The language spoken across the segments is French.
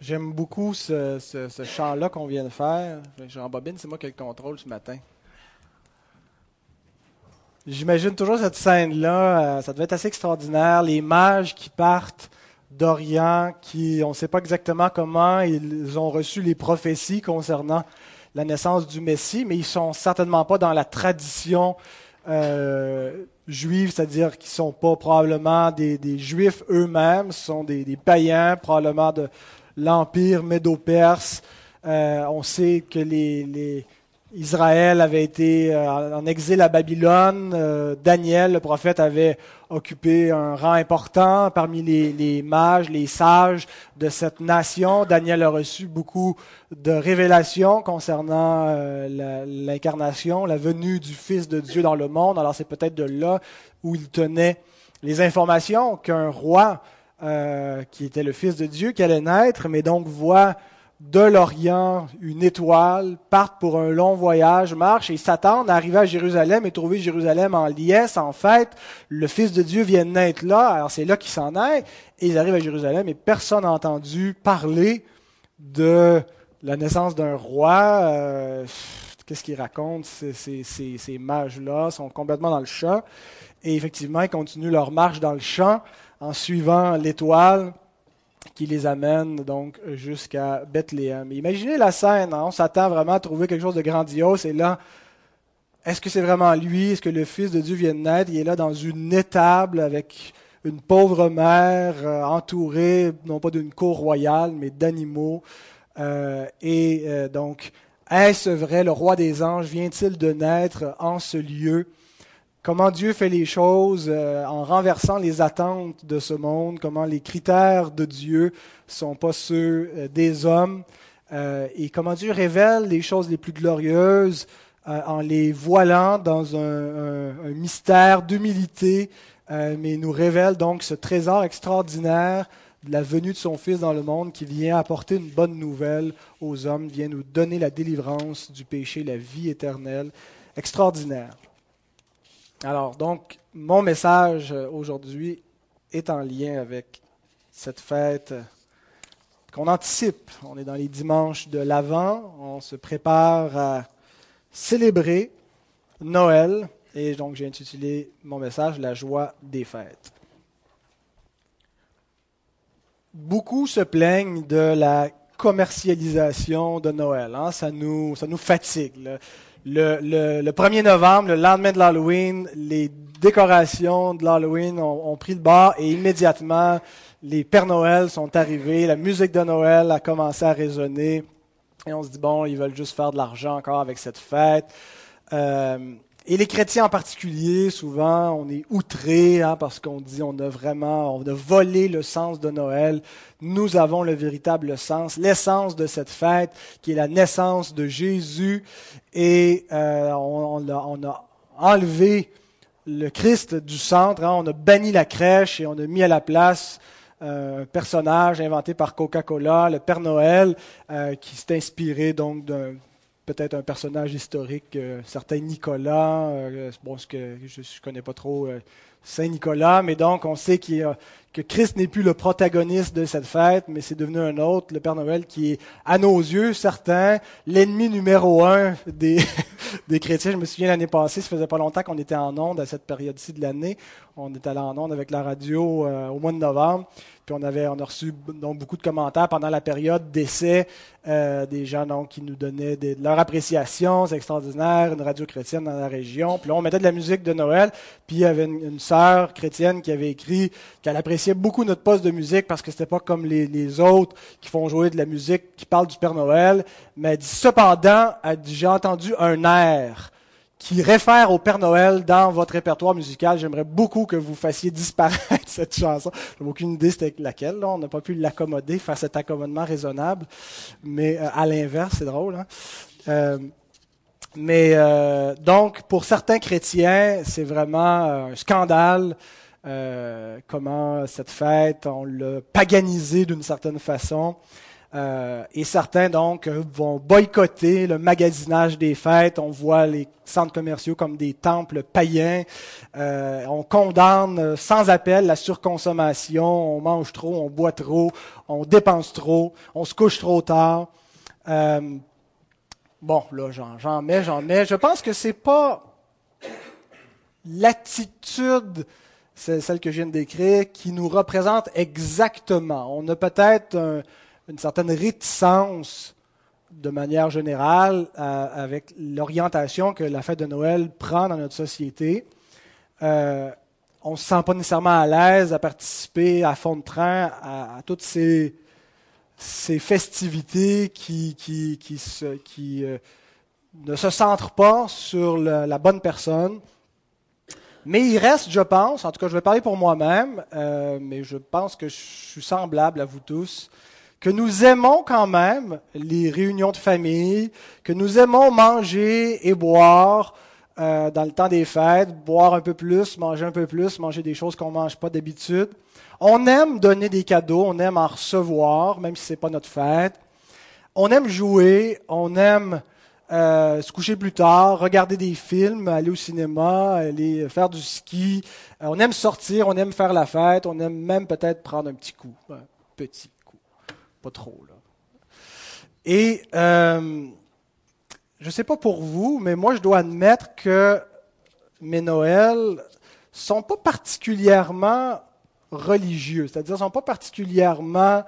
J'aime beaucoup ce, ce, chant-là qu'on vient de faire. Jean Bobine, c'est moi qui ai le contrôle ce matin. J'imagine toujours cette scène-là. Euh, ça devait être assez extraordinaire. Les mages qui partent d'Orient, qui, on ne sait pas exactement comment ils ont reçu les prophéties concernant la naissance du Messie, mais ils sont certainement pas dans la tradition euh, juive, c'est-à-dire qu'ils sont pas probablement des, juifs eux-mêmes, ce sont des, des, païens, probablement de l'empire médo-perse. Euh, on sait que Israël avait été euh, en exil à Babylone. Euh, Daniel, le prophète, avait occupé un rang important parmi les, mages, les sages de cette nation. Daniel a reçu beaucoup de révélations concernant l'incarnation, la, venue du Fils de Dieu dans le monde. Alors c'est peut-être de là où il tenait les informations qu'un roi euh, qui était le Fils de Dieu, qui allait naître, mais donc voit de l'Orient une étoile, partent pour un long voyage, marchent et s'attendent à arriver à Jérusalem et trouver Jérusalem en liesse. En fait, le Fils de Dieu vient de naître là, alors c'est là qu'il s'en est, et ils arrivent à Jérusalem et personne n'a entendu parler de la naissance d'un roi. Euh, qu'est-ce qu'ils racontent ces, ces, ces, ces mages-là sont complètement dans le champ. Et effectivement, ils continuent leur marche dans le champ en suivant l'étoile qui les amène donc jusqu'à Bethléem. Imaginez la scène, hein. on s'attend vraiment à trouver quelque chose de grandiose, et là, est-ce que c'est vraiment lui? Est-ce que le Fils de Dieu vient de naître? Il est là dans une étable avec une pauvre mère euh, entourée, non pas d'une cour royale, mais d'animaux. Euh, et euh, donc, est-ce vrai? Le roi des anges vient-il de naître en ce lieu? Comment Dieu fait les choses euh, en renversant les attentes de ce monde, comment les critères de Dieu sont pas ceux euh, des hommes, euh, et comment Dieu révèle les choses les plus glorieuses en les voilant dans un, un mystère d'humilité, mais nous révèle donc ce trésor extraordinaire de la venue de son Fils dans le monde qui vient apporter une bonne nouvelle aux hommes, vient nous donner la délivrance du péché, la vie éternelle. Extraordinaire. Alors, donc, mon message euh, aujourd'hui est en lien avec cette fête qu'on anticipe. On est dans les dimanches de l'Avent, on se prépare à célébrer Noël, et donc j'ai intitulé mon message La joie des fêtes. Beaucoup se plaignent de la commercialisation de Noël. Hein. Ça, nous, ça nous fatigue le, le, 1er novembre, le lendemain de l'Halloween, les décorations de l'Halloween ont, pris le bas et immédiatement, les Pères Noël sont arrivés, la musique de Noël a commencé à résonner et on se dit, bon, ils veulent juste faire de l'argent encore avec cette fête. Euh, et les chrétiens en particulier, souvent, on est outrés hein, parce qu'on dit on a vraiment, on a volé le sens de Noël. Nous avons le véritable sens, l'essence de cette fête, qui est la naissance de Jésus. Et euh, on, a, enlevé le Christ du centre, hein. on a banni la crèche et on a mis à la place euh, un personnage inventé par Coca-Cola, le Père Noël, euh, qui s'est inspiré donc d'un peut-être un personnage historique, euh, certain Nicolas, euh, bon, ce que je ne connais pas trop euh, Saint Nicolas, mais donc on sait que Christ n'est plus le protagoniste de cette fête, mais c'est devenu un autre, le Père Noël, qui est, à nos yeux, certains, l'ennemi numéro un des, des chrétiens. Je me souviens l'année passée, ça faisait pas longtemps qu'on était en onde à cette période-ci de l'année. On était allé en onde avec la radio au mois de novembre on avait, on a reçu donc, beaucoup de commentaires pendant la période d'essai, euh, des gens donc, qui nous donnaient de leur appréciation, c'est extraordinaire, une radio chrétienne dans la région. Puis là, on mettait de la musique de Noël, puis il y avait une, chrétienne qui avait écrit qu'elle appréciait beaucoup notre poste de musique parce que c'était pas comme les, autres qui font jouer de la musique qui parle du Père Noël. Mais elle dit, cependant, j'ai entendu un air qui réfère au Père Noël dans votre répertoire musical. J'aimerais beaucoup que vous fassiez disparaître cette chanson. Je n'ai aucune idée c'était laquelle. On n'a pas pu l'accommoder, faire cet accommodement raisonnable. Mais euh, à l'inverse, c'est drôle. Hein? Euh, mais euh, donc, pour certains chrétiens, c'est vraiment un scandale comment cette fête, on l'a paganisée d'une certaine façon. Euh, et certains, donc, vont boycotter le magasinage des fêtes. On voit les centres commerciaux comme des temples païens. Euh, on condamne sans appel la surconsommation. On mange trop, on boit trop, on dépense trop, on se couche trop tard. Euh, bon, là, j'en mets, j'en mets. Je pense que c'est pas l'attitude c'est celle que je viens de décrire, qui nous représente exactement. On a peut-être une certaine réticence de manière générale avec l'orientation que la fête de Noël prend dans notre société. Euh, on ne se sent pas nécessairement à l'aise à participer à fond de train à, toutes ces, ces, festivités qui, qui, qui, se, qui euh, ne se centrent pas sur la bonne personne, mais il reste, je pense, en tout cas je vais parler pour moi-même, euh, mais je pense que je suis semblable à vous tous, que nous aimons quand même les réunions de famille, que nous aimons manger et boire euh, dans le temps des fêtes, boire un peu plus, manger un peu plus, manger des choses qu'on ne mange pas d'habitude. On aime donner des cadeaux, on aime en recevoir, même si ce n'est pas notre fête. On aime jouer, on aime euh, se coucher plus tard, regarder des films, aller au cinéma, aller faire du ski. Euh, on aime sortir, on aime faire la fête, on aime même peut-être prendre un petit coup, un petit coup, pas trop là. Et euh, je ne sais pas pour vous, mais moi je dois admettre que mes Noëls sont pas particulièrement religieux, c'est-à-dire sont pas particulièrement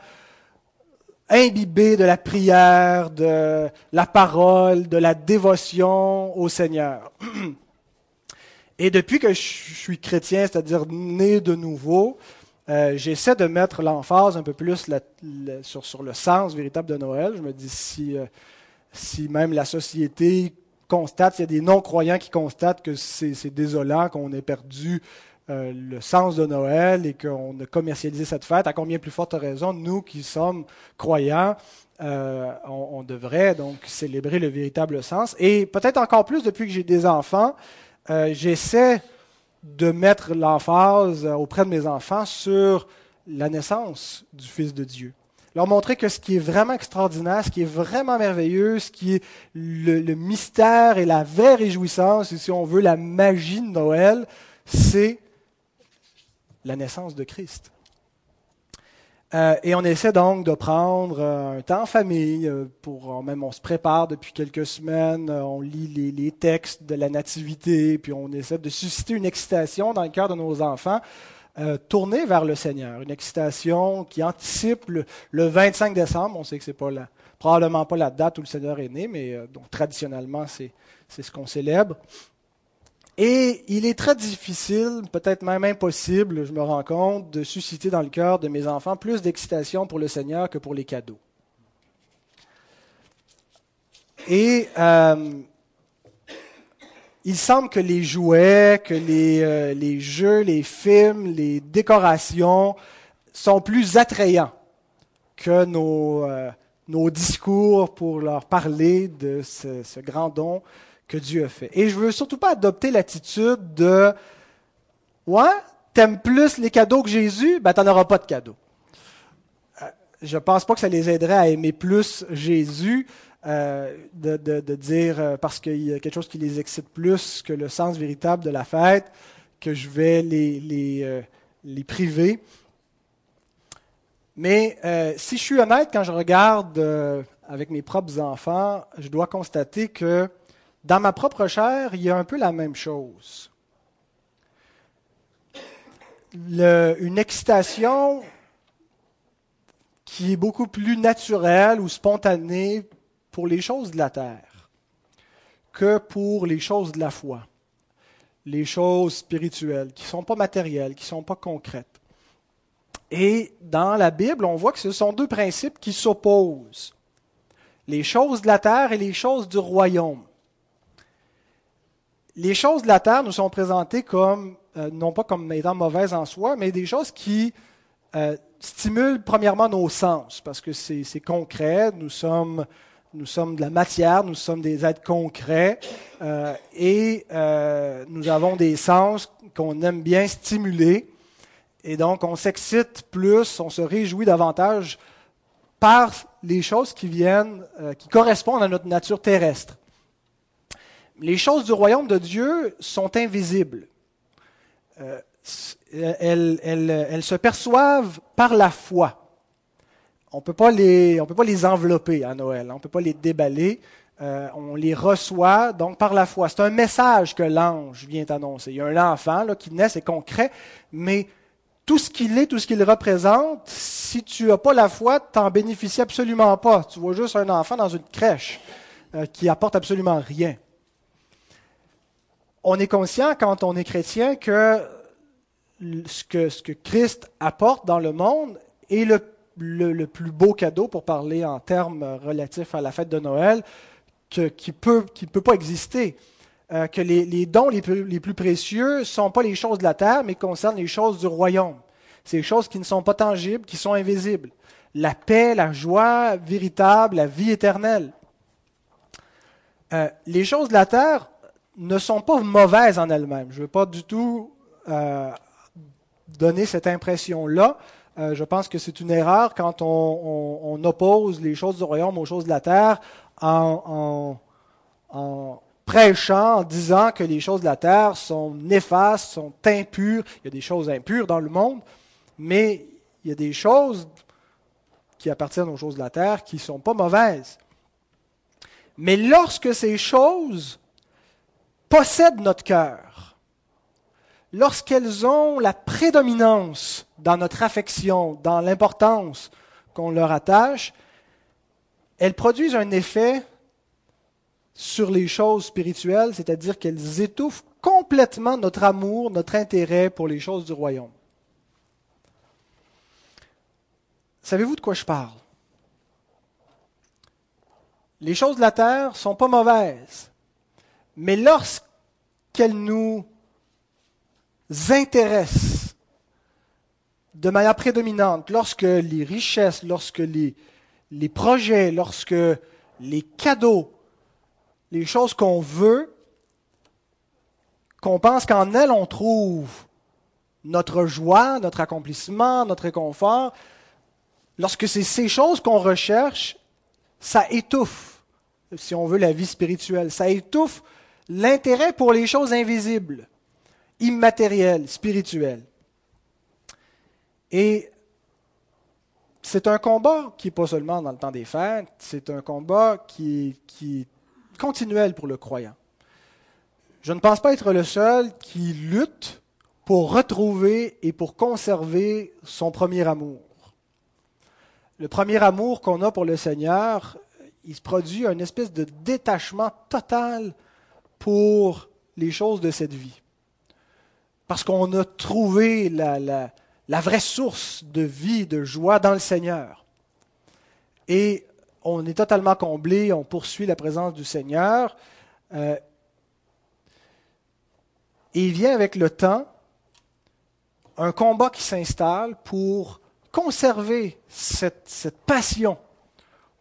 imbibé de la prière, de la parole, de la dévotion au Seigneur. Et depuis que je suis chrétien, c'est-à-dire né de nouveau, euh, j'essaie de mettre l'emphase un peu plus sur, le sens véritable de Noël. Je me dis si, euh, si même la société constate, s'il y a des non-croyants qui constatent que c'est désolant, qu'on ait perdu euh, le sens de Noël et qu'on a commercialisé cette fête, à combien plus forte raison, nous qui sommes croyants, euh, on, devrait donc célébrer le véritable sens. Et peut-être encore plus depuis que j'ai des enfants, euh, j'essaie de mettre l'emphase auprès de mes enfants sur la naissance du Fils de Dieu. Leur montrer que ce qui est vraiment extraordinaire, ce qui est vraiment merveilleux, ce qui est le, mystère et la vraie réjouissance, si on veut la magie de Noël, c'est la naissance de Christ. Euh, et on essaie donc de prendre euh, un temps en famille, euh, pour même on se prépare depuis quelques semaines, on lit les, textes de la nativité, puis on essaie de susciter une excitation dans le cœur de nos enfants, tournée vers le Seigneur, une excitation qui anticipe le, 25 décembre. On sait que c'est pas la, probablement pas la date où le Seigneur est né, mais donc traditionnellement c'est ce qu'on célèbre. Et il est très difficile, peut-être même impossible, je me rends compte, de susciter dans le cœur de mes enfants plus d'excitation pour le Seigneur que pour les cadeaux. Et euh, il semble que les jouets, que les, euh, les, jeux, les films, les décorations sont plus attrayants que nos, euh, discours pour leur parler de ce grand don que Dieu a fait. Et je veux surtout pas adopter l'attitude de Ouais, t'aimes plus les cadeaux que Jésus, ben t'en auras pas de cadeaux. Euh, je pense pas que ça les aiderait à aimer plus Jésus, euh, de, de, dire euh, parce qu'il y a quelque chose qui les excite plus que le sens véritable de la fête, que je vais les, les, les priver. Mais si je suis honnête, quand je regarde avec mes propres enfants, je dois constater que dans ma propre chair, il y a un peu la même chose. une excitation qui est beaucoup plus naturelle ou spontanée pour les choses de la terre que pour les choses de la foi, les choses spirituelles, qui ne sont pas matérielles, qui ne sont pas concrètes. Et dans la Bible, on voit que ce sont deux principes qui s'opposent. Les choses de la terre et les choses du royaume les choses de la terre nous sont présentées comme, euh, non pas comme étant mauvaises en soi, mais des choses qui euh, stimulent premièrement nos sens, parce que c'est concret, nous sommes, nous sommes de la matière, nous sommes des êtres concrets, euh, et nous avons des sens qu'on aime bien stimuler, et donc on s'excite plus, on se réjouit davantage par les choses qui viennent, qui correspondent à notre nature terrestre. Les choses du royaume de Dieu sont invisibles. Euh, elles, se perçoivent par la foi. On ne peut pas les envelopper à Noël, on ne peut pas les déballer. Euh, on les reçoit donc par la foi. C'est un message que l'ange vient annoncer. Il y a un enfant qui naît, c'est concret, mais tout ce qu'il est, tout ce qu'il représente, si tu n'as pas la foi, tu n'en bénéficies absolument pas. Tu vois juste un enfant dans une crèche euh, qui apporte absolument rien. On est conscient quand on est chrétien que ce que, ce que Christ apporte dans le monde est le, le plus beau cadeau, pour parler en termes relatifs à la fête de Noël, qui ne peut, qui peut pas exister. Euh, que les, dons les plus, les plus précieux ne sont pas les choses de la terre, mais concernent les choses du royaume. C'est les choses qui ne sont pas tangibles, qui sont invisibles. La paix, la joie véritable, la vie éternelle. Euh, les choses de la terre ne sont pas mauvaises en elles-mêmes. Je ne veux pas du tout euh, donner cette impression-là. je pense que c'est une erreur quand on, on, oppose les choses du royaume aux choses de la terre en, prêchant, en disant que les choses de la terre sont néfastes, sont impures. Il y a des choses impures dans le monde, mais il y a des choses qui appartiennent aux choses de la terre qui ne sont pas mauvaises. Mais lorsque ces choses possèdent notre cœur, lorsqu'elles ont la prédominance dans notre affection, dans l'importance qu'on leur attache, elles produisent un effet sur les choses spirituelles, c'est-à-dire qu'elles étouffent complètement notre amour, notre intérêt pour les choses du royaume. Savez-vous de quoi je parle? Les choses de la terre sont pas mauvaises, mais lorsqu'elles nous intéressent de manière prédominante, lorsque les richesses, lorsque les, les projets, lorsque les cadeaux, les choses qu'on veut, qu'on pense qu'en elles on trouve notre joie, notre accomplissement, notre réconfort, lorsque c'est ces choses qu'on recherche, ça étouffe, si on veut, la vie spirituelle. Ça étouffe l'intérêt pour les choses invisibles, immatérielles, spirituelles. Et c'est un combat qui n'est pas seulement dans le temps des fêtes, c'est un combat qui, est continuel pour le croyant. Je ne pense pas être le seul qui lutte pour retrouver et pour conserver son premier amour. Le premier amour qu'on a pour le Seigneur, il se produit une espèce de détachement total pour les choses de cette vie. Parce qu'on a trouvé la, vraie source de vie, de joie dans le Seigneur. Et on est totalement comblé, on poursuit la présence du Seigneur. Euh, et il vient avec le temps un combat qui s'installe pour conserver cette, passion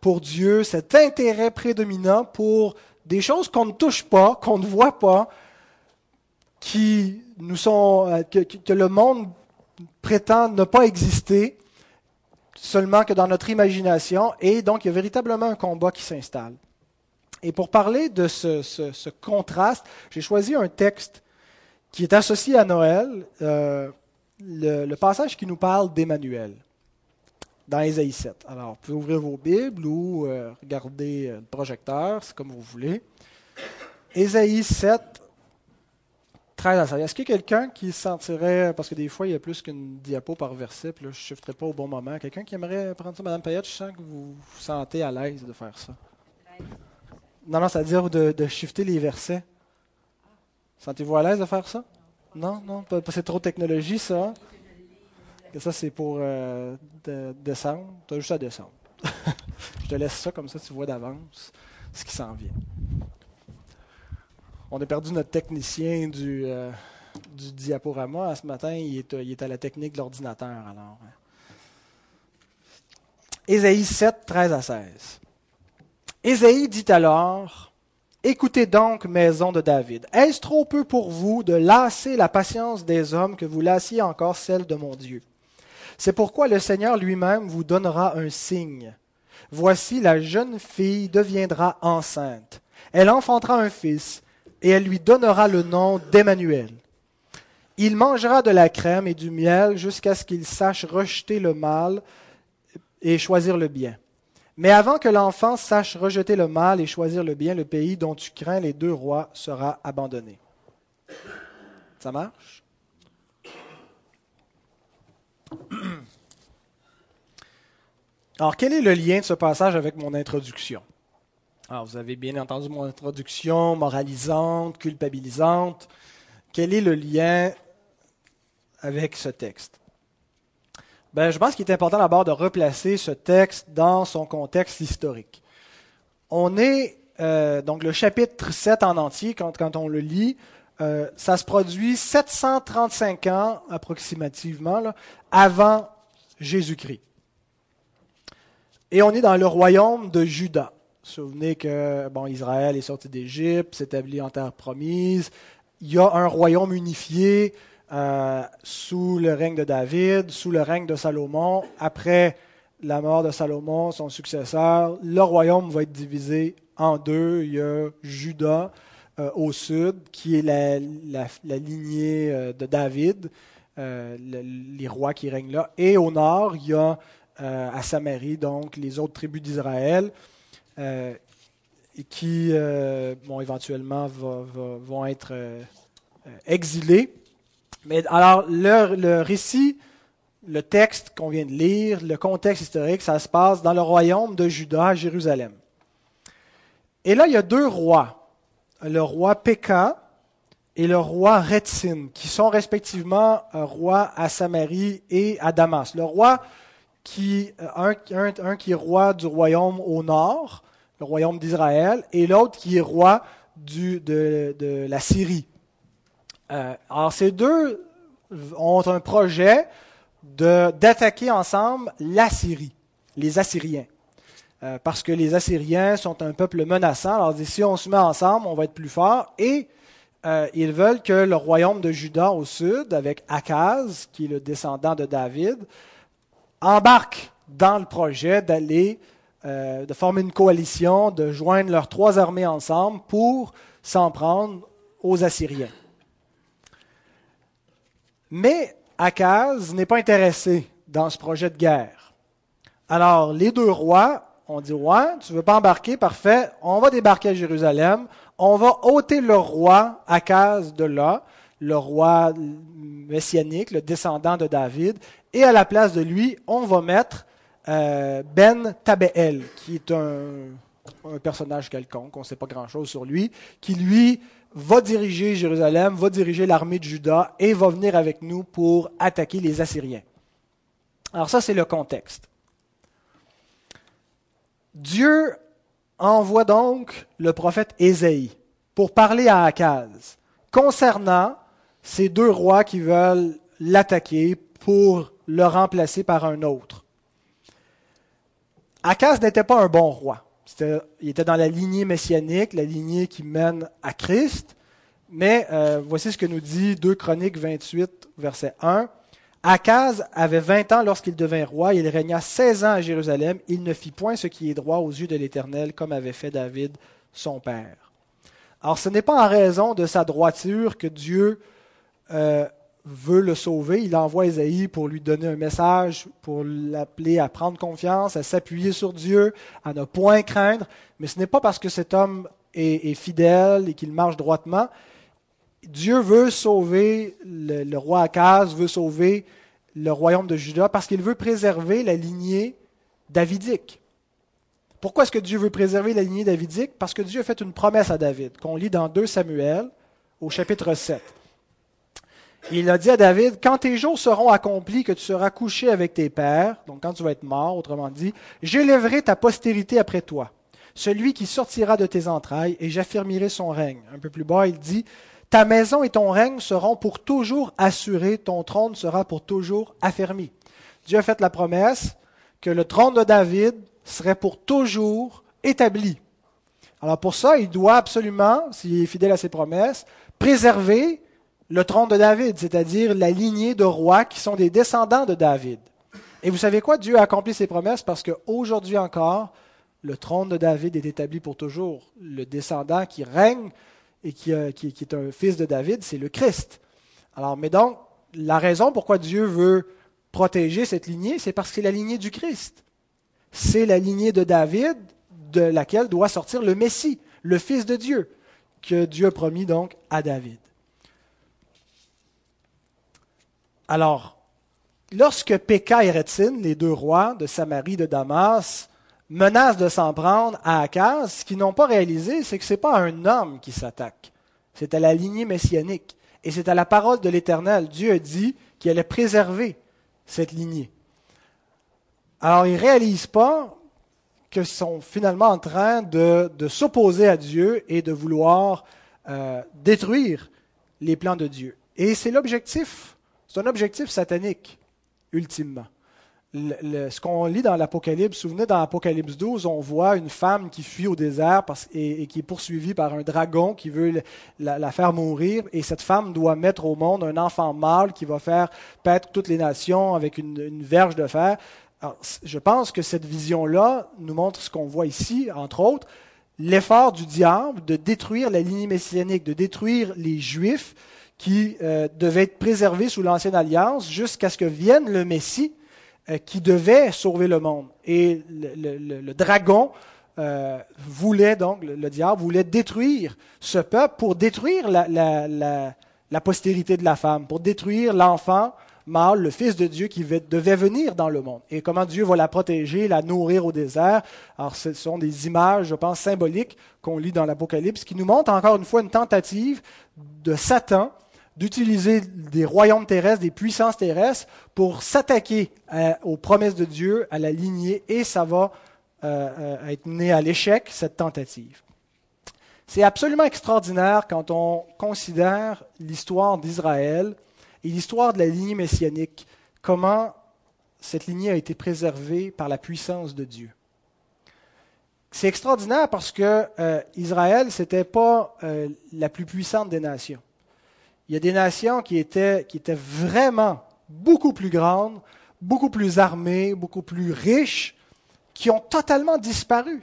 pour Dieu, cet intérêt prédominant pour des choses qu'on ne touche pas, qu'on ne voit pas, qui nous sont, euh, que, le monde prétend ne pas exister seulement que dans notre imagination, et donc il y a véritablement un combat qui s'installe. Et pour parler de ce, contraste, j'ai choisi un texte qui est associé à Noël, euh, le, passage qui nous parle d'Emmanuel, dans Ésaïe 7. Alors, vous pouvez ouvrir vos Bibles ou euh, regarder euh, le projecteur, c'est comme vous voulez. Ésaïe 7, est-ce qu'il y a quelqu'un qui se sentirait, parce que des fois il y a plus qu'une diapo par verset, puis là je ne shifterai pas au bon moment, quelqu'un qui aimerait prendre ça, Mme Payette, je sens que vous vous sentez à l'aise de faire ça. Non, non, c'est-à-dire de, de shifter les versets. Sentez-vous à l'aise de faire ça? Non, non, c'est trop technologie ça. Ça c'est pour euh, descendre. Tu as juste à descendre. je te laisse ça comme ça, tu vois d'avance ce qui s'en vient. On a perdu notre technicien du, euh, du diaporama. Ce matin, il est, il est à la technique de l'ordinateur. Alors. Hein. Ésaïe 7, 13 à 16. Ésaïe dit alors Écoutez donc, maison de David. Est-ce trop peu pour vous de lasser la patience des hommes que vous lassiez encore celle de mon Dieu? C'est pourquoi le Seigneur lui-même vous donnera un signe. Voici, la jeune fille deviendra enceinte. Elle enfantera un fils, et elle lui donnera le nom d'Emmanuel. Il mangera de la crème et du miel jusqu'à ce qu'il sache rejeter le mal et choisir le bien. Mais avant que l'enfant sache rejeter le mal et choisir le bien, le pays dont tu crains les deux rois sera abandonné. Ça marche? Alors, quel est le lien de ce passage avec mon introduction? Alors, vous avez bien entendu mon introduction moralisante, culpabilisante. Quel est le lien avec ce texte? Ben, je pense qu'il est important d'abord de replacer ce texte dans son contexte historique. On est, euh, donc le chapitre 7 en entier, quand, on le lit, euh, ça se produit 735 ans approximativement avant Jésus-Christ. Et on est dans le royaume de Juda. Souvenez que bon, Israël est sorti d'Égypte, s'établit en terre promise. Il y a un royaume unifié euh, sous le règne de David, sous le règne de Salomon. Après la mort de Salomon, son successeur, le royaume va être divisé en deux. Il y a Juda, euh, au sud, qui est la, lignée euh, de David, les rois qui règnent là. Et au nord, il y a à Samarie, donc, les autres tribus d'Israël, qui, bon, éventuellement, vont être exilés. Mais alors, le, récit, le texte qu'on vient de lire, le contexte historique, ça se passe dans le royaume de Juda, à Jérusalem. Et là, il y a deux rois le roi Péka et le roi Retzin, qui sont respectivement un roi à Samarie et à Damas. Le roi qui, un, qui est roi du royaume au nord, le royaume d'Israël, et l'autre qui est roi de, la Syrie. Euh, alors ces deux ont un projet d'attaquer ensemble la Syrie, les Assyriens. Euh, parce que les Assyriens sont un peuple menaçant. Alors, si on se met ensemble, on va être plus fort. Et euh, ils veulent que le royaume de Juda au sud, avec Akaz, qui est le descendant de David, embarque dans le projet d'aller, euh, de former une coalition, de joindre leurs trois armées ensemble pour s'en prendre aux Assyriens. Mais Akaz n'est pas intéressé dans ce projet de guerre. Alors, les deux rois on dit, ouais, tu veux pas embarquer, parfait, on va débarquer à Jérusalem, on va ôter le roi Akaz de là, le roi messianique, le descendant de David, et à la place de lui, on va mettre euh, Ben Tabeel, qui est un, personnage quelconque, on ne sait pas grand-chose sur lui, qui lui va diriger Jérusalem, va diriger l'armée de Juda et va venir avec nous pour attaquer les Assyriens. Alors ça, c'est le contexte. Dieu envoie donc le prophète Ésaïe pour parler à Akaz concernant ces deux rois qui veulent l'attaquer pour le remplacer par un autre. Akaz n'était pas un bon roi. il était dans la lignée messianique, la lignée qui mène à Christ. Mais euh, voici ce que nous dit 2 Chroniques 28, verset 1. Akaz avait vingt ans lorsqu'il devint roi, il régna seize ans à Jérusalem, il ne fit point ce qui est droit aux yeux de l'Éternel, comme avait fait David, son père. Alors ce n'est pas en raison de sa droiture que Dieu euh, veut le sauver. Il envoie Isaïe pour lui donner un message, pour l'appeler à prendre confiance, à s'appuyer sur Dieu, à ne point craindre. Mais ce n'est pas parce que cet homme est, fidèle et qu'il marche droitement Dieu veut sauver le, roi Akaz, veut sauver le royaume de Juda parce qu'il veut préserver la lignée davidique. Pourquoi est-ce que Dieu veut préserver la lignée davidique? Parce que Dieu a fait une promesse à David, qu'on lit dans 2 Samuel, au chapitre 7. Il a dit à David, quand tes jours seront accomplis, que tu seras couché avec tes pères, donc quand tu vas être mort, autrement dit, j'élèverai ta postérité après toi, celui qui sortira de tes entrailles, et j'affirmerai son règne. Un peu plus bas, il dit, ta maison et ton règne seront pour toujours assurés, ton trône sera pour toujours affermi. Dieu a fait la promesse que le trône de David serait pour toujours établi. Alors pour ça, il doit absolument, s'il est fidèle à ses promesses, préserver le trône de David, c'est-à-dire la lignée de rois qui sont des descendants de David. Et vous savez quoi? Dieu a accompli ses promesses parce qu'aujourd'hui encore, le trône de David est établi pour toujours. Le descendant qui règne et qui, euh, qui est un fils de David, c'est le Christ. Alors, mais donc, la raison pourquoi Dieu veut protéger cette lignée, c'est parce que c'est la lignée du Christ. C'est la lignée de David de laquelle doit sortir le Messie, le Fils de Dieu, que Dieu a promis donc à David. Alors, lorsque Péka et Rétine, les deux rois de Samarie de Damas, menacent de s'en prendre à Akaz, ce qu'ils n'ont pas réalisé, c'est que ce n'est pas un homme qui s'attaque, c'est à la lignée messianique. Et c'est à la parole de l'Éternel. Dieu a dit qu'il allait préserver cette lignée. Alors, ils ne réalisent pas qu'ils sont finalement en train de, s'opposer à Dieu et de vouloir euh, détruire les plans de Dieu. Et c'est l'objectif c'est un objectif satanique, ultimement. ce qu'on lit dans l'Apocalypse, souvenez, dans l'Apocalypse 12, on voit une femme qui fuit au désert et, qui est poursuivie par un dragon qui veut la, faire mourir. Et cette femme doit mettre au monde un enfant mâle qui va faire paître toutes les nations avec une, verge de fer. je pense que cette vision-là nous montre ce qu'on voit ici, entre autres, l'effort du diable de détruire la lignée messianique, de détruire les Juifs qui euh, devait être préservé sous l'Ancienne Alliance jusqu'à ce que vienne le Messie euh, qui devait sauver le monde. Et le, dragon euh, voulait donc, le, diable voulait détruire ce peuple pour détruire la, la postérité de la femme, pour détruire l'enfant mâle, le Fils de Dieu qui devait venir dans le monde. Et comment Dieu va la protéger, la nourrir au désert? Alors ce sont des images, je pense, symboliques qu'on lit dans l'Apocalypse, qui nous montrent encore une fois une tentative de Satan d'utiliser des royaumes terrestres, des puissances terrestres pour s'attaquer aux promesses de Dieu, à la lignée, et ça va euh, euh, être né à l'échec, cette tentative. C'est absolument extraordinaire quand on considère l'histoire d'Israël et l'histoire de la lignée messianique, comment cette lignée a été préservée par la puissance de Dieu. C'est extraordinaire parce que euh, Israël, ce n'était pas la plus puissante des nations il y a des nations qui étaient, vraiment beaucoup plus grandes, beaucoup plus armées, beaucoup plus riches, qui ont totalement disparu.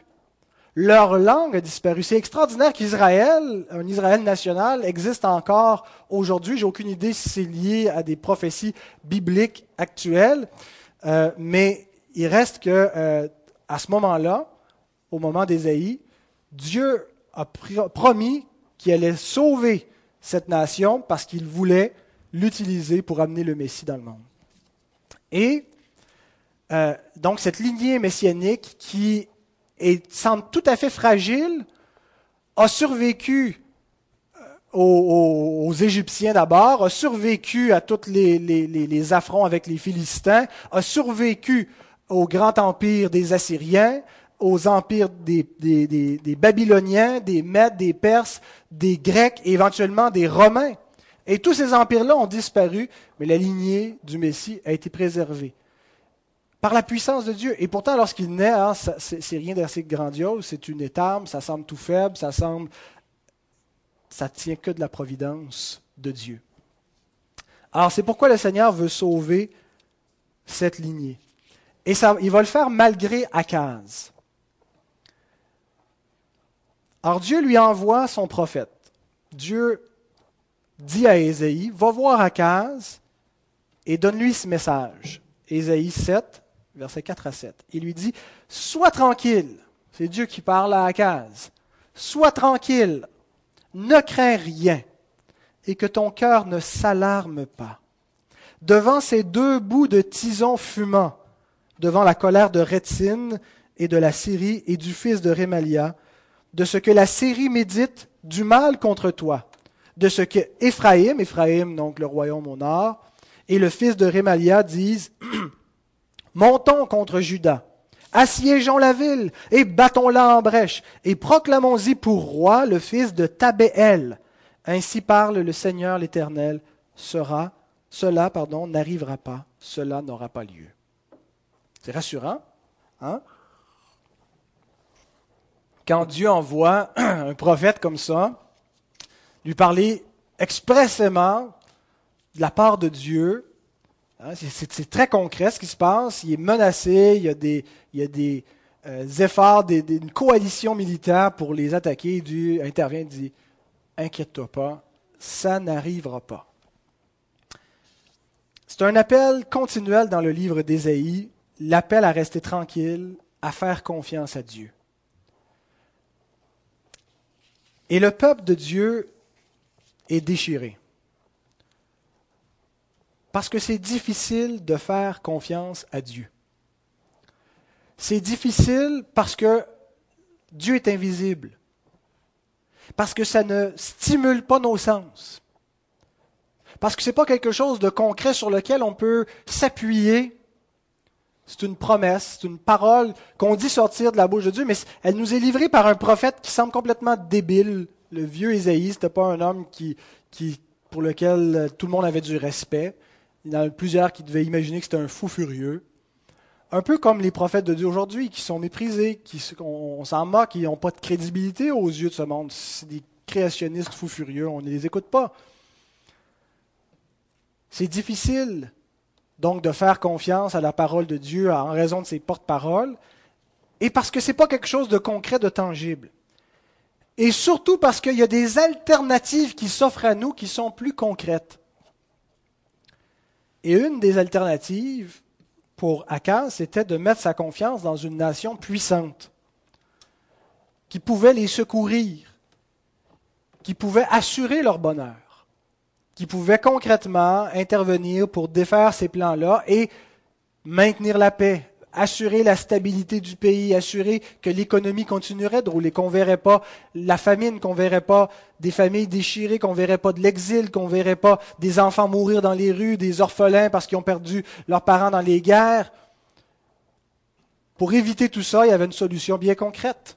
Leur langue a disparu. C'est extraordinaire qu'Israël, un Israël national, existe encore aujourd'hui. J'ai aucune idée si c'est lié à des prophéties bibliques actuelles, euh, mais il reste que euh, à ce moment-là, au moment d'Ésaïe, Dieu a promis qu'il allait sauver cette nation parce qu'il voulait l'utiliser pour amener le Messie dans le monde. Et euh, donc cette lignée messianique qui semble tout à fait fragile a survécu euh, aux, Égyptiens d'abord, a survécu à tous les, les, affronts avec les Philistins, a survécu au grand empire des Assyriens, aux empires des, des, Babyloniens, des Mèdes, des Perses, des Grecs et éventuellement des Romains. Et tous ces empires-là ont disparu, mais la lignée du Messie a été préservée par la puissance de Dieu. Et pourtant, lorsqu'il naît, hein, c'est rien d'assez grandiose, c'est une étame, ça semble tout faible, ça semble... Ça tient que de la providence de Dieu. Alors c'est pourquoi le Seigneur veut sauver cette lignée. Et ça, il va le faire malgré Akaz. Alors Dieu lui envoie son prophète. Dieu dit à Ésaïe, va voir Akaz et donne-lui ce message. Ésaïe 7, versets 4 à 7. Il lui dit, sois tranquille. C'est Dieu qui parle à Akaz. Sois tranquille, ne crains rien, et que ton cœur ne s'alarme pas. Devant ces deux bouts de tison fumant, devant la colère de Rétine et de la Syrie et du fils de Rémalia, de ce que la Syrie médite du mal contre toi, de ce que Éphraïm, Éphraïm donc le royaume au nord, et le fils de Rémalia disent Montons contre Juda, assiégeons la ville et battons-la en brèche, et proclamons-y pour roi le fils de Tabéel. Ainsi parle le Seigneur l'Éternel. Sera, cela, pardon, n'arrivera pas, cela n'aura pas lieu. C'est rassurant, hein? Quand Dieu envoie un prophète comme ça, lui parler expressément de la part de Dieu Hein, c'est très concret ce qui se passe. Il est menacé, il y a des, euh, efforts d'une coalition militaire pour les attaquer. Dieu intervient et dit Inquiète-toi pas, ça n'arrivera pas. C'est un appel continuel dans le livre d'Ésaïe, l'appel à rester tranquille, à faire confiance à Dieu. Et le peuple de Dieu est déchiré. Parce que c'est difficile de faire confiance à Dieu. C'est difficile parce que Dieu est invisible. Parce que ça ne stimule pas nos sens. Parce que ce n'est pas quelque chose de concret sur lequel on peut s'appuyer. C'est une promesse, c'est une parole qu'on dit sortir de la bouche de Dieu, mais elle nous est livrée par un prophète qui semble complètement débile. Le vieux Isaïe, ce n'était pas un homme qui, pour lequel tout le monde avait du respect. Il y en a plusieurs qui devaient imaginer que c'était un fou furieux. Un peu comme les prophètes de Dieu aujourd'hui, qui sont méprisés, qui, on, s'en moque, qui n'ont pas de crédibilité aux yeux de ce monde. C'est des créationnistes fous furieux, on ne les écoute pas. C'est difficile donc de faire confiance à la parole de Dieu en raison de ses porte-paroles, et parce que ce n'est pas quelque chose de concret, de tangible. Et surtout parce qu'il y a des alternatives qui s'offrent à nous qui sont plus concrètes. Et une des alternatives pour Akaz, c'était de mettre sa confiance dans une nation puissante, qui pouvait les secourir, qui pouvait assurer leur bonheur qui pouvait concrètement intervenir pour défaire ces plans-là et maintenir la paix, assurer la stabilité du pays, assurer que l'économie continuerait de rouler, qu'on ne verrait pas la famine, qu'on ne verrait pas des familles déchirées, qu'on ne verrait pas de l'exil, qu'on ne verrait pas des enfants mourir dans les rues, des orphelins parce qu'ils ont perdu leurs parents dans les guerres. Pour éviter tout ça, il y avait une solution bien concrète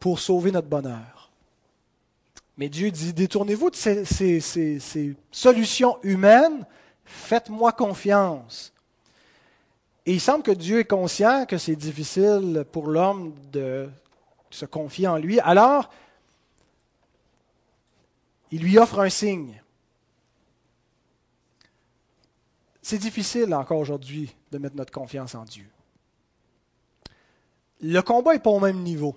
pour sauver notre bonheur. Mais Dieu dit, détournez-vous de ces, solutions humaines, faites-moi confiance. Et il semble que Dieu est conscient que c'est difficile pour l'homme de se confier en lui. Alors, il lui offre un signe. C'est difficile encore aujourd'hui de mettre notre confiance en Dieu. Le combat n'est pas au même niveau.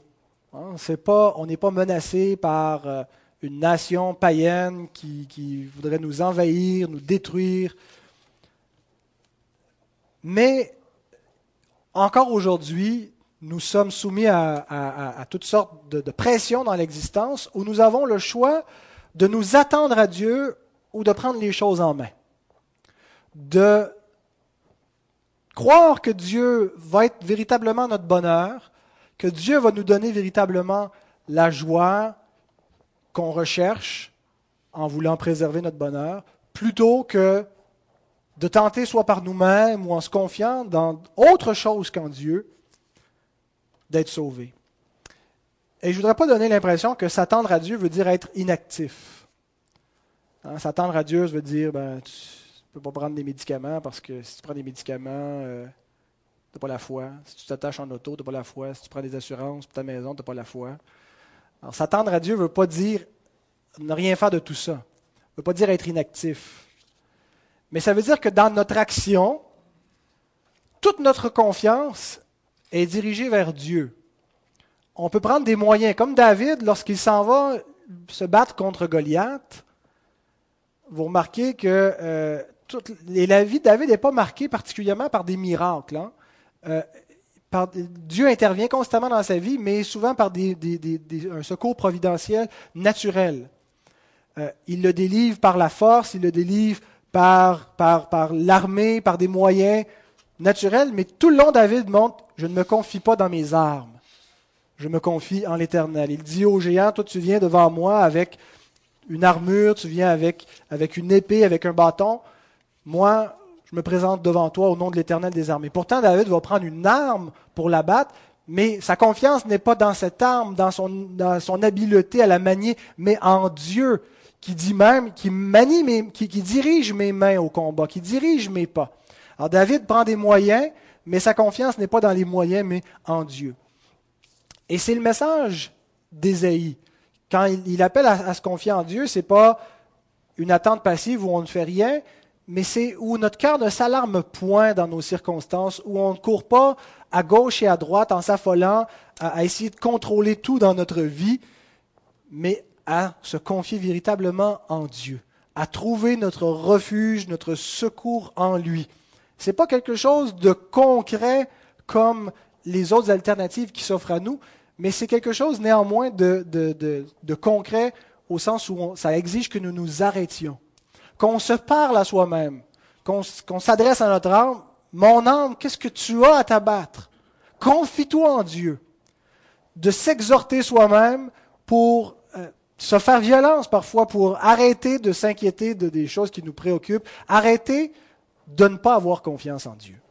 Hein. On n'est pas menacé par euh, une nation païenne qui, voudrait nous envahir, nous détruire. Mais encore aujourd'hui, nous sommes soumis à, toutes sortes de, pressions dans l'existence où nous avons le choix de nous attendre à Dieu ou de prendre les choses en main. De croire que Dieu va être véritablement notre bonheur, que Dieu va nous donner véritablement la joie, qu'on recherche en voulant préserver notre bonheur, plutôt que de tenter soit par nous-mêmes ou en se confiant dans autre chose qu'en Dieu, d'être sauvé. Et je ne voudrais pas donner l'impression que s'attendre à Dieu veut dire être inactif. Hein, s'attendre à Dieu, ça veut dire ben, tu ne peux pas prendre des médicaments parce que si tu prends des médicaments, euh, tu n'as pas la foi. Si tu t'attaches en auto, tu n'as pas la foi. Si tu prends des assurances pour ta maison, tu n'as pas la foi. S'attendre à Dieu ne veut pas dire ne rien faire de tout ça. Ne veut pas dire être inactif. Mais ça veut dire que dans notre action, toute notre confiance est dirigée vers Dieu. On peut prendre des moyens, comme David, lorsqu'il s'en va se battre contre Goliath. Vous remarquez que euh, la vie de David n'est pas marquée particulièrement par des miracles. Hein. Euh, Dieu intervient constamment dans sa vie, mais souvent par des, un secours providentiel naturel. Euh, il le délivre par la force, il le délivre par, par, par l'armée, par des moyens naturels, mais tout le long, David montre, je ne me confie pas dans mes armes, je me confie en l'Éternel. Il dit au géant, toi tu viens devant moi avec une armure, tu viens avec, avec une épée, avec un bâton. Moi, je me présente devant toi au nom de l'Éternel des armées. Pourtant, David va prendre une arme pour la battre, mais sa confiance n'est pas dans cette arme, dans son, habileté à la manier, mais en Dieu, qui dit même, qui manie, mes, qui, qui dirige mes mains au combat, qui dirige mes pas. Alors David prend des moyens, mais sa confiance n'est pas dans les moyens, mais en Dieu. Et c'est le message d'Ésaïe. Quand il, appelle à, à, se confier en Dieu, c'est pas une attente passive où on ne fait rien, mais c'est où notre cœur ne s'alarme point dans nos circonstances, où on ne court pas à gauche et à droite en s'affolant à, essayer de contrôler tout dans notre vie, mais à se confier véritablement en Dieu, à trouver notre refuge, notre secours en lui. Ce n'est pas quelque chose de concret comme les autres alternatives qui s'offrent à nous, mais c'est quelque chose néanmoins de, de, concret au sens où ça exige que nous nous arrêtions, qu'on se parle à soi-même, qu'on s'adresse à notre âme. Mon âme, qu'est-ce que tu as à t'abattre? Confie-toi en Dieu. De s'exhorter soi-même pour euh, se faire violence parfois, pour arrêter de s'inquiéter de des choses qui nous préoccupent, arrêter de ne pas avoir confiance en Dieu.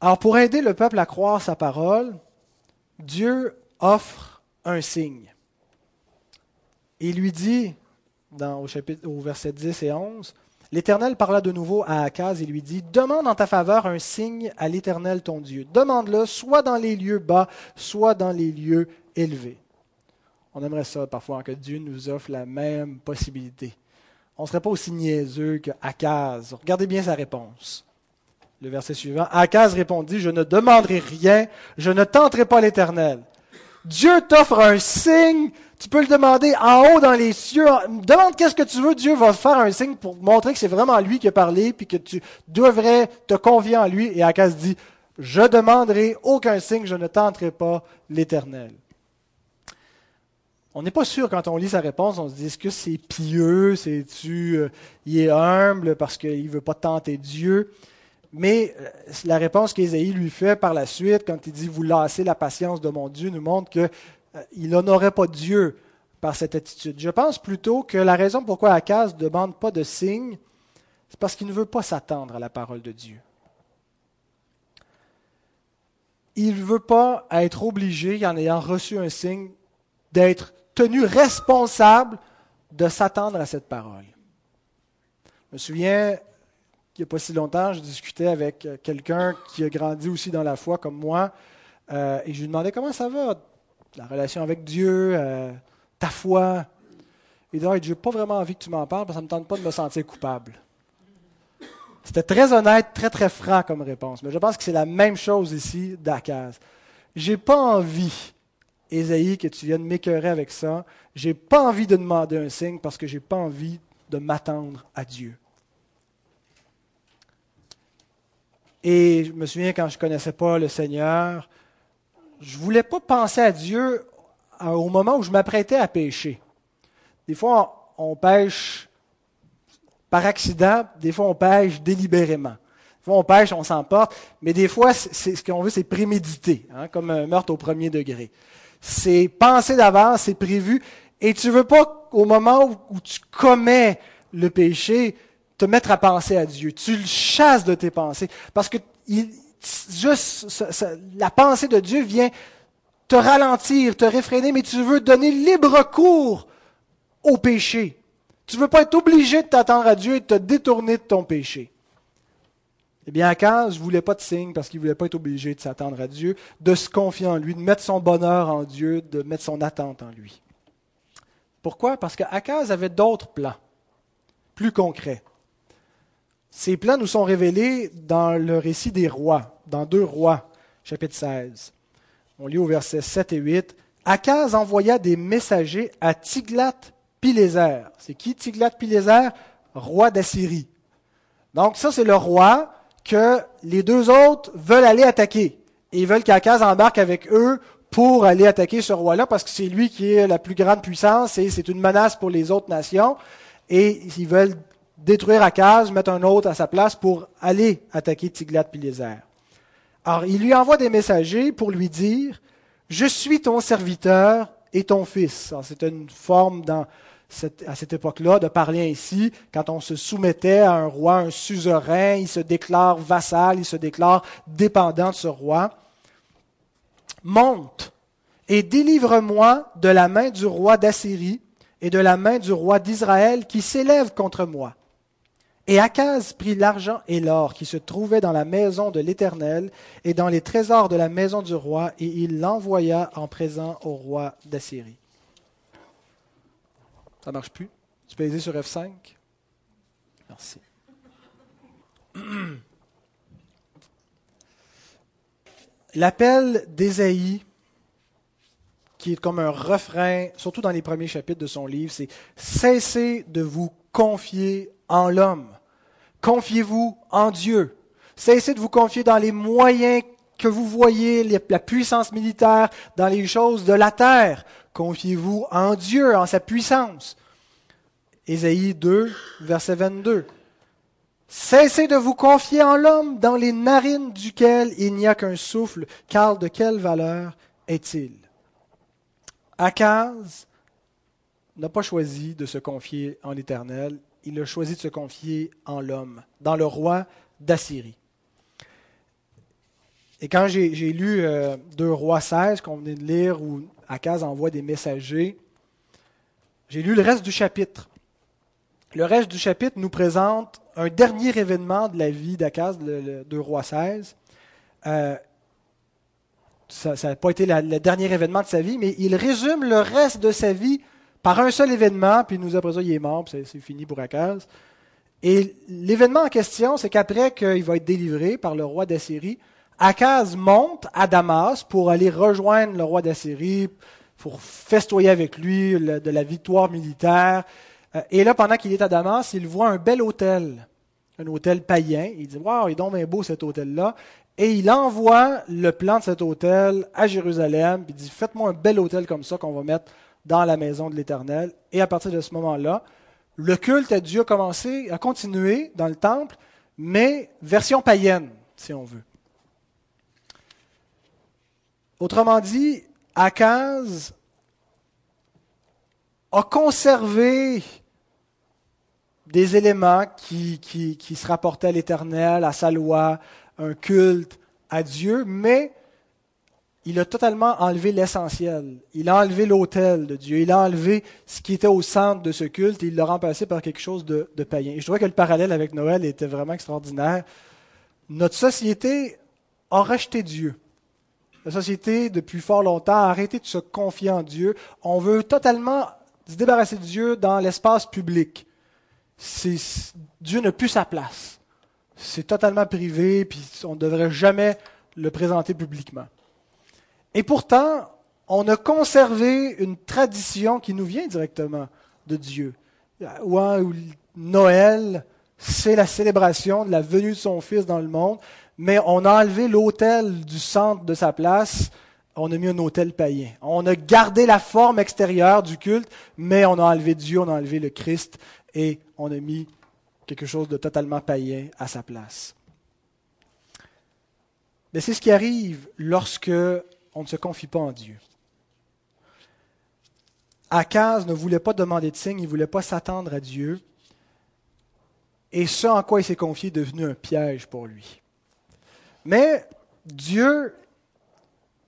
Alors pour aider le peuple à croire sa parole, Dieu offre un signe. Il lui dit, au verset 10 et 11, L'Éternel parla de nouveau à Akaz et lui dit, Demande en ta faveur un signe à l'Éternel ton Dieu. Demande-le soit dans les lieux bas, soit dans les lieux élevés. On aimerait ça parfois que Dieu nous offre la même possibilité. On ne serait pas aussi niaiseux qu'Akaz. Regardez bien sa réponse. Le verset suivant. Akaz répondit, Je ne demanderai rien, je ne tenterai pas l'Éternel. Dieu t'offre un signe, tu peux le demander en haut dans les cieux. Demande qu'est-ce que tu veux, Dieu va faire un signe pour montrer que c'est vraiment lui qui a parlé, puis que tu devrais te confier en lui. Et Akaz dit, je demanderai aucun signe, je ne tenterai pas l'Éternel. On n'est pas sûr quand on lit sa réponse, on se dit est-ce que c'est pieux, c'est-tu, euh, il est humble parce qu'il ne veut pas tenter Dieu? Mais euh, la réponse qu'Ésaïe lui fait par la suite, quand il dit Vous lassez la patience de mon Dieu, nous montre qu'il euh, n'honorait pas Dieu par cette attitude. Je pense plutôt que la raison pourquoi Akaz ne demande pas de signe, c'est parce qu'il ne veut pas s'attendre à la parole de Dieu. Il ne veut pas être obligé, en ayant reçu un signe, d'être tenu responsable de s'attendre à cette parole. Je me souviens il n'y a pas si longtemps, je discutais avec euh, quelqu'un qui a grandi aussi dans la foi comme moi, euh, et je lui demandais comment ça va, la relation avec Dieu, euh, ta foi? Il dit, je n'ai pas vraiment envie que tu m'en parles parce que ça ne me tente pas de me sentir coupable. C'était très honnête, très très franc comme réponse, mais je pense que c'est la même chose ici d'Akaz. J'ai pas envie, Ésaïe, que tu viennes m'écœurer avec ça. J'ai pas envie de demander un signe parce que j'ai pas envie de m'attendre à Dieu. Et je me souviens quand je ne connaissais pas le Seigneur, je ne voulais pas penser à Dieu au moment où je m'apprêtais à pécher. Des fois, on, pêche par accident, des fois, on pêche délibérément. Des fois, on pêche, on s'emporte, mais des fois, c'est, ce qu'on veut, c'est préméditer, hein, comme un meurtre au premier degré. C'est penser d'avance, c'est prévu, et tu ne veux pas, au moment où, où tu commets le péché, te mettre à penser à Dieu. Tu le chasses de tes pensées. Parce que juste, la pensée de Dieu vient te ralentir, te réfréner, mais tu veux donner libre cours au péché. Tu ne veux pas être obligé de t'attendre à Dieu et de te détourner de ton péché. Eh bien, Akaz ne voulait pas de signe parce qu'il ne voulait pas être obligé de s'attendre à Dieu, de se confier en lui, de mettre son bonheur en Dieu, de mettre son attente en lui. Pourquoi? Parce qu'Akaz avait d'autres plans, plus concrets. Ces plans nous sont révélés dans le récit des rois, dans deux rois, chapitre 16. On lit au verset 7 et 8. Akaz envoya des messagers à Tiglath-Pileser. C'est qui Tiglath-Pileser? Roi d'Assyrie. Donc ça, c'est le roi que les deux autres veulent aller attaquer. Ils veulent qu'Akaz embarque avec eux pour aller attaquer ce roi-là parce que c'est lui qui est la plus grande puissance et c'est une menace pour les autres nations. Et ils veulent détruire Akaz, mettre un autre à sa place pour aller attaquer Tiglath-Pileser. Alors, il lui envoie des messagers pour lui dire Je suis ton serviteur et ton fils. C'est une forme dans à cette époque-là de parler ainsi. Quand on se soumettait à un roi, un suzerain, il se déclare vassal, il se déclare dépendant de ce roi. Monte et délivre-moi de la main du roi d'Assyrie et de la main du roi d'Israël qui s'élève contre moi. Et Akaz prit l'argent et l'or qui se trouvaient dans la maison de l'Éternel et dans les trésors de la maison du roi, et il l'envoya en présent au roi d'Assyrie. Ça marche plus? Tu peux aider sur F5? Merci. L'appel d'Ésaïe, qui est comme un refrain, surtout dans les premiers chapitres de son livre, c'est Cessez de vous confier en l'homme. Confiez-vous en Dieu. Cessez de vous confier dans les moyens que vous voyez, la puissance militaire, dans les choses de la terre. Confiez-vous en Dieu, en sa puissance. Ésaïe 2, verset 22. Cessez de vous confier en l'homme dans les narines duquel il n'y a qu'un souffle, car de quelle valeur est-il? Akaz n'a pas choisi de se confier en l'Éternel, il a choisi de se confier en l'homme, dans le roi d'Assyrie. Et quand j'ai lu euh, Deux rois 16 qu'on venait de lire, où Akaz envoie des messagers, j'ai lu le reste du chapitre. Le reste du chapitre nous présente un dernier événement de la vie d'Akaz, le, Deux rois 16. Euh, ça n'a pas été le dernier événement de sa vie, mais il résume le reste de sa vie par un seul événement, puis nous après ça, il est mort, puis c'est fini pour Akaz. Et l'événement en question, c'est qu'après qu'il va être délivré par le roi d'Assyrie, Akaz monte à Damas pour aller rejoindre le roi d'Assyrie, pour festoyer avec lui de la victoire militaire. Euh, et là, pendant qu'il est à Damas, il voit un bel hôtel, un hôtel païen. Il dit Waouh, il est donc bien beau cet hôtel-là. Et il envoie le plan de cet hôtel à Jérusalem. il dit Faites-moi un bel hôtel comme ça qu'on va mettre dans la maison de l'Éternel. Et à partir de ce moment-là, le culte à Dieu a commencé, à continuer dans le temple, mais version païenne, si on veut. Autrement dit, Akaz a conservé des éléments qui, qui, se rapportaient à l'Éternel, à sa loi, un culte à Dieu, mais il a totalement enlevé l'essentiel. Il a enlevé l'autel de Dieu. Il a enlevé ce qui était au centre de ce culte et il l'a remplacé par quelque chose de, païen. Et je trouvais que le parallèle avec Noël était vraiment extraordinaire. Notre société a rejeté Dieu. La société, depuis fort longtemps, a arrêté de se confier en Dieu. On veut totalement se débarrasser de Dieu dans l'espace public. Dieu n'a plus sa place. C'est totalement privé, puis on ne devrait jamais le présenter publiquement. Et pourtant, on a conservé une tradition qui nous vient directement de Dieu. Où Noël, c'est la célébration de la venue de son Fils dans le monde mais on a enlevé l'autel du centre de sa place, on a mis un autel païen. On a gardé la forme extérieure du culte, mais on a enlevé Dieu, on a enlevé le Christ et on a mis quelque chose de totalement païen à sa place. Mais c'est ce qui arrive lorsque on ne se confie pas en Dieu. Akaz ne voulait pas demander de signe, il ne voulait pas s'attendre à Dieu. Et ce en quoi il s'est confié est devenu un piège pour lui. Mais Dieu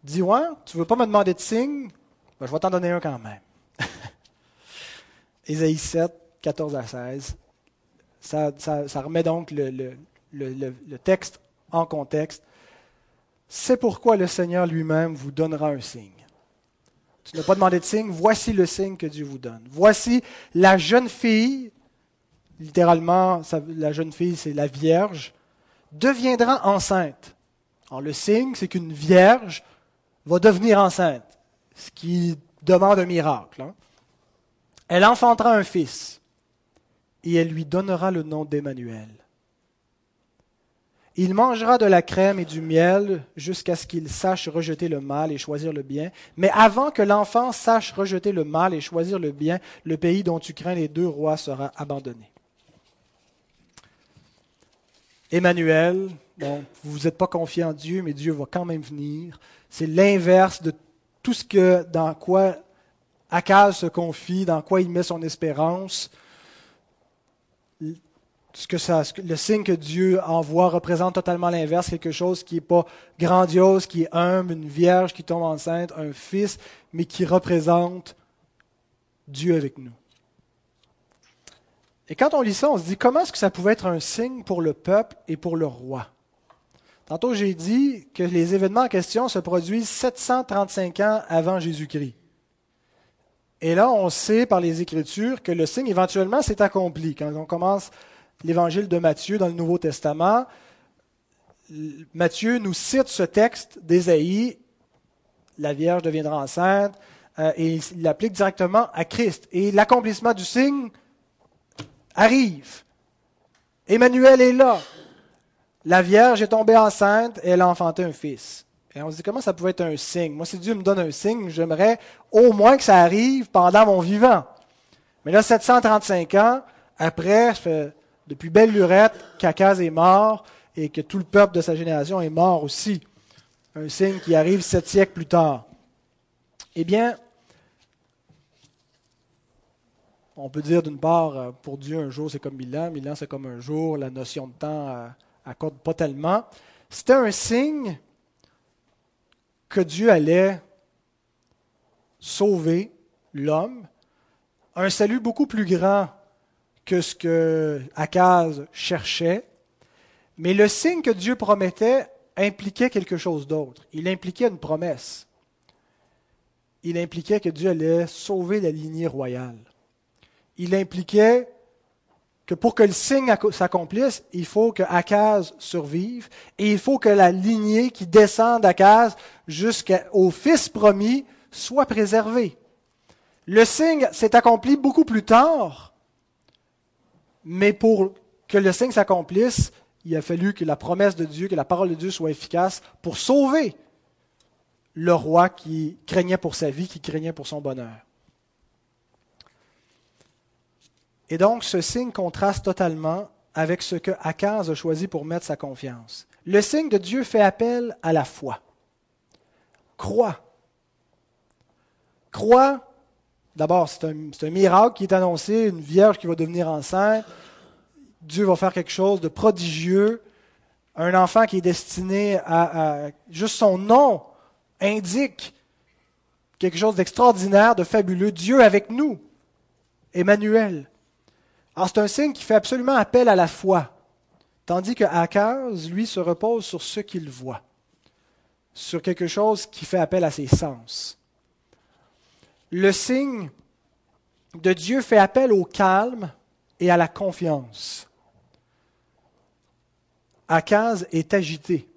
dit Ouais, tu ne veux pas me demander de signe? Ben, Je vais t'en donner un quand même. Ésaïe 7, 14 à 16. Ça, remet donc le, le texte en contexte. C'est pourquoi le Seigneur lui-même vous donnera un signe. Tu n'as pas demandé de signe, voici le signe que Dieu vous donne. Voici la jeune fille, littéralement, la jeune fille, c'est la Vierge, deviendra enceinte. Alors le signe, c'est qu'une vierge va devenir enceinte, ce qui demande un miracle. Hein. Elle enfantera un fils et elle lui donnera le nom d'Emmanuel. Il mangera de la crème et du miel jusqu'à ce qu'il sache rejeter le mal et choisir le bien. Mais avant que l'enfant sache rejeter le mal et choisir le bien, le pays dont tu crains les deux rois sera abandonné. Emmanuel, bon, vous n'êtes pas confiant en Dieu, mais Dieu va quand même venir. C'est l'inverse de tout ce que, dans quoi Akaz se confie, dans quoi il met son espérance. Ce que ça, le signe que Dieu envoie représente totalement l'inverse, quelque chose qui n'est pas grandiose, qui est humble, une vierge qui tombe enceinte, un fils, mais qui représente Dieu avec nous. Et quand on lit ça, on se dit comment est-ce que ça pouvait être un signe pour le peuple et pour le roi? Tantôt, j'ai dit que les événements en question se produisent 735 ans avant Jésus-Christ. Et là, on sait par les Écritures que le signe éventuellement s'est accompli. Quand on commence l'évangile de Matthieu dans le Nouveau Testament, Matthieu nous cite ce texte d'Ésaïe, la Vierge deviendra enceinte, euh, et il l'applique directement à Christ. Et l'accomplissement du signe arrive. Emmanuel est là. La Vierge est tombée enceinte et elle a enfanté un fils. Et on se dit comment ça pouvait être un signe? Moi, si Dieu me donne un signe, j'aimerais au moins que ça arrive pendant mon vivant. Mais là, 735 ans après, depuis belle lurette qu'Akaz est mort et que tout le peuple de sa génération est mort aussi. Un signe qui arrive sept siècles plus tard. Eh bien, on peut dire d'une part, euh, pour Dieu, un jour c'est comme mille ans, mille ans c'est comme un jour, la notion de temps euh, pas tellement. C'était un signe que Dieu allait sauver l'homme, un salut beaucoup plus grand que ce que Akaz cherchait, mais le signe que Dieu promettait impliquait quelque chose d'autre. Il impliquait une promesse. Il impliquait que Dieu allait sauver la lignée royale il impliquait que pour que le signe s'accomplisse, il faut que Akaz survive et il faut que la lignée qui descend d'Akaz jusqu'au fils promis soit préservée. Le signe s'est accompli beaucoup plus tard, mais pour que le signe s'accomplisse, il a fallu que la promesse de Dieu, que la parole de Dieu soit efficace pour sauver le roi qui craignait pour sa vie, qui craignait pour son bonheur. Et donc, ce signe contraste totalement avec ce que Akaz a choisi pour mettre sa confiance. Le signe de Dieu fait appel à la foi. Crois. Crois. D'abord, c'est un, miracle qui est annoncé, une vierge qui va devenir enceinte. Dieu va faire quelque chose de prodigieux. Un enfant qui est destiné à, juste son nom indique quelque chose d'extraordinaire, de fabuleux. Dieu avec nous. Emmanuel. Alors c'est un signe qui fait absolument appel à la foi, tandis que Akaz, lui, se repose sur ce qu'il voit, sur quelque chose qui fait appel à ses sens. Le signe de Dieu fait appel au calme et à la confiance. Akaz est agité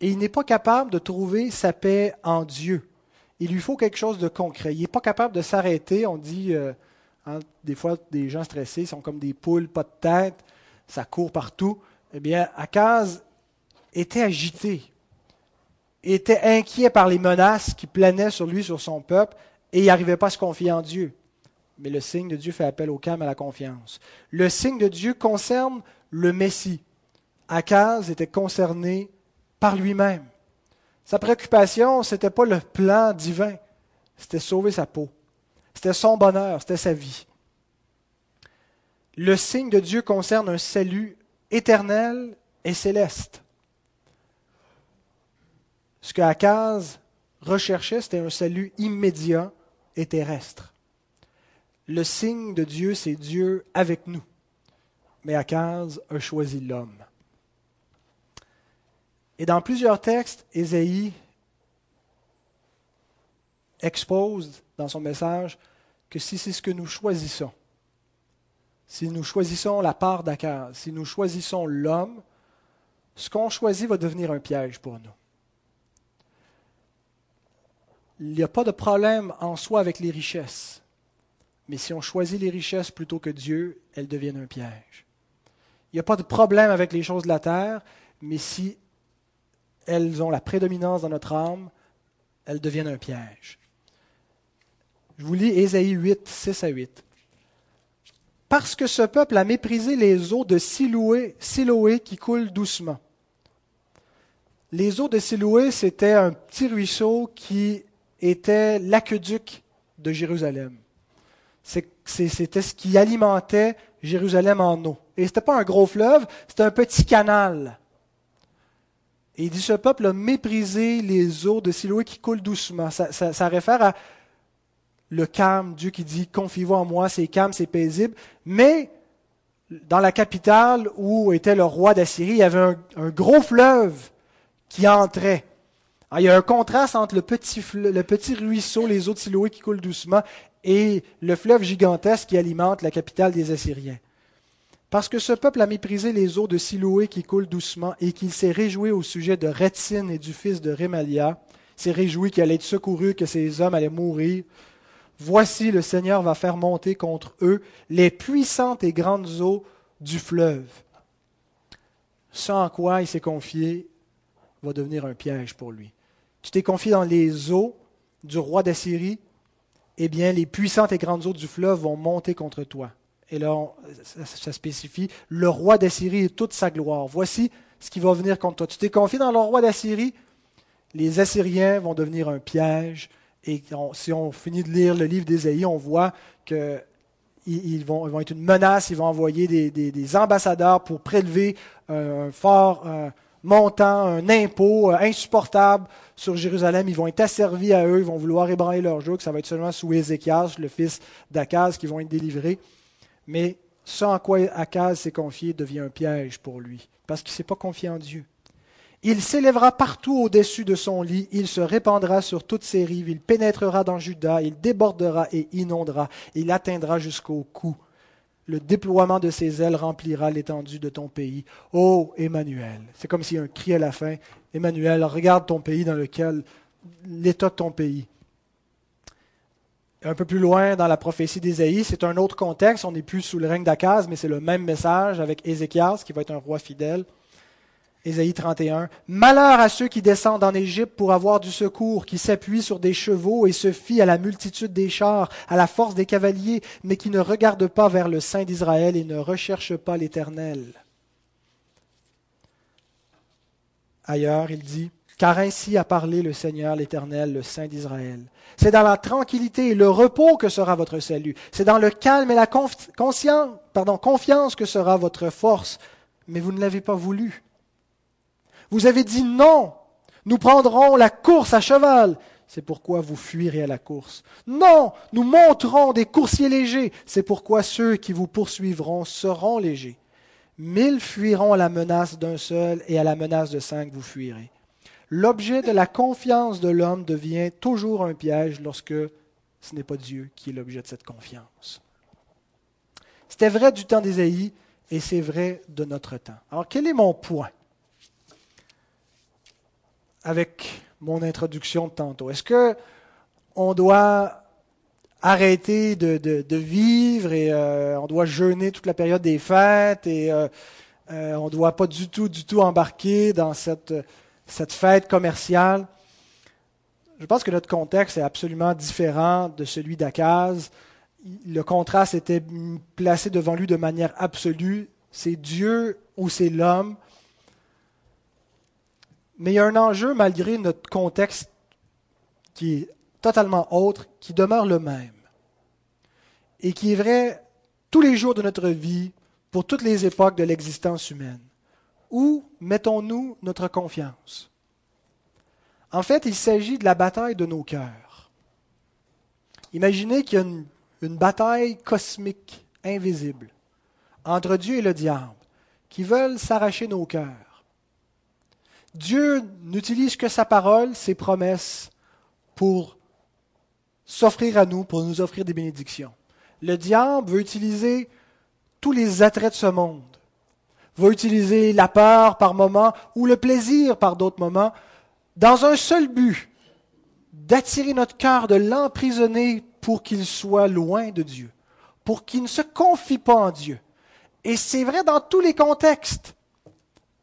et il n'est pas capable de trouver sa paix en Dieu. Il lui faut quelque chose de concret. Il n'est pas capable de s'arrêter. On dit, euh, Hein, des fois, des gens stressés sont comme des poules, pas de tête, ça court partout. Eh bien, Akaz était agité, était inquiet par les menaces qui planaient sur lui, sur son peuple, et il n'arrivait pas à se confier en Dieu. Mais le signe de Dieu fait appel au calme et à la confiance. Le signe de Dieu concerne le Messie. Akaz était concerné par lui-même. Sa préoccupation, ce n'était pas le plan divin, c'était sauver sa peau. C'était son bonheur, c'était sa vie. Le signe de Dieu concerne un salut éternel et céleste. Ce que Akaz recherchait, c'était un salut immédiat terrestre. Le signe de Dieu, c'est Dieu avec nous. Mais Akaz a choisi l'homme. Et dans plusieurs textes, Ésaïe expose dans son message que si c'est ce que nous choisissons, si nous choisissons la part d'accord, si nous choisissons l'homme, ce qu'on choisit va devenir un piège pour nous. Il n'y a pas de problème en soi avec les richesses, mais si on choisit les richesses plutôt que Dieu, elles deviennent un piège. Il n'y a pas de problème avec les choses de la terre, mais si elles ont la prédominance dans notre âme, elles deviennent un piège. Je vous lis Ésaïe 8, 6 à 8. Parce que ce peuple a méprisé les eaux de Siloé, Siloé qui coulent doucement. Les eaux de Siloé, c'était un petit ruisseau qui était l'aqueduc de Jérusalem. C'était ce qui alimentait Jérusalem en eau. Et ce n'était pas un gros fleuve, c'était un petit canal. Et il dit, ce peuple a méprisé les eaux de Siloé qui coulent doucement. ça réfère à le calme, Dieu qui dit confiez-vous en moi, c'est calme, c'est paisible. Mais dans la capitale où était le roi d'Assyrie, il y avait un, gros fleuve qui entrait. Il y a un contraste entre le petit, ruisseau, les eaux de Siloé qui coulent doucement, et le fleuve gigantesque qui alimente la capitale des Assyriens. Parce que ce peuple a méprisé les eaux de Siloé qui coulent doucement et qu'il s'est réjoui au sujet de Rétine et du fils de Rémalia, s'est réjoui qu'il allait être secouru, que ces hommes allaient mourir. Voici, le Seigneur va faire monter contre eux les puissantes et grandes eaux du fleuve. Ce en quoi il s'est confié va devenir un piège pour lui. Tu t'es confié dans les eaux du roi d'Assyrie, eh bien, les puissantes et grandes eaux du fleuve vont monter contre toi. Et là, ça, spécifie le roi d'Assyrie et toute sa gloire. Voici ce qui va venir contre toi. Tu t'es confié dans le roi d'Assyrie, les Assyriens vont devenir un piège. Et si on finit de lire le livre d'Ésaïe, on voit qu'ils ils vont, vont, être une menace, ils vont envoyer des, ambassadeurs pour prélever un fort montant, un impôt euh, insupportable sur Jérusalem. Ils vont être asservis à eux, ils vont vouloir ébranler leur joug. Ça va être seulement sous Ézéchias, le fils d'Akaz, qui vont être délivrés. Mais ce en quoi Akaz s'est confié devient un piège pour lui, parce qu'il ne s'est pas confié en Dieu. Il s'élèvera partout au-dessus de son lit, il se répandra sur toutes ses rives, il pénétrera dans Juda, il débordera et inondera, il atteindra jusqu'au cou. Le déploiement de ses ailes remplira l'étendue de ton pays. Ô Emmanuel, c'est comme si un cri à la fin. Emmanuel, regarde ton pays dans lequel l'état de ton pays. Un peu plus loin dans la prophétie d'Ésaïe, c'est un autre contexte. On n'est plus sous le règne d'Akaz, mais c'est le même message avec Ézéchias, qui va être un roi fidèle. Ésaïe 31. Malheur à ceux qui descendent en Égypte pour avoir du secours, qui s'appuient sur des chevaux et se fient à la multitude des chars, à la force des cavaliers, mais qui ne regardent pas vers le Saint d'Israël et ne recherchent pas l'Éternel. Ailleurs, il dit, car ainsi a parlé le Seigneur l'Éternel, le Saint d'Israël. C'est dans la tranquillité et le repos que sera votre salut. C'est dans le calme et la confiance que sera votre force. Mais vous ne l'avez pas voulu. Vous avez dit non, nous prendrons la course à cheval. C'est pourquoi vous fuirez à la course. Non, nous monterons des coursiers légers. C'est pourquoi ceux qui vous poursuivront seront légers. Mille fuiront à la menace d'un seul, et à la menace de cinq vous fuirez. L'objet de la confiance de l'homme devient toujours un piège lorsque ce n'est pas Dieu qui est l'objet de cette confiance. C'était vrai du temps d'Ésaïe et c'est vrai de notre temps. Alors quel est mon point? Avec mon introduction de tantôt. Est-ce que on doit arrêter de, vivre et euh, on doit jeûner toute la période des fêtes et euh, euh, on ne doit pas du tout, du tout embarquer dans cette, cette fête commerciale? Je pense que notre contexte est absolument différent de celui d'Akaz. Le contraste était placé devant lui de manière absolue. C'est Dieu ou c'est l'homme. Mais il y a un enjeu malgré notre contexte qui est totalement autre, qui demeure le même. Et qui est vrai tous les jours de notre vie, pour toutes les époques de l'existence humaine. Où mettons-nous notre confiance? En fait, il s'agit de la bataille de nos cœurs. Imaginez qu'il y a une, bataille cosmique, invisible, entre Dieu et le diable, qui veulent s'arracher nos cœurs. Dieu n'utilise que sa parole, ses promesses, pour s'offrir à nous, pour nous offrir des bénédictions. Le diable veut utiliser tous les attraits de ce monde, veut utiliser la peur par moments ou le plaisir par d'autres moments, dans un seul but, d'attirer notre cœur, de l'emprisonner pour qu'il soit loin de Dieu, pour qu'il ne se confie pas en Dieu. Et c'est vrai dans tous les contextes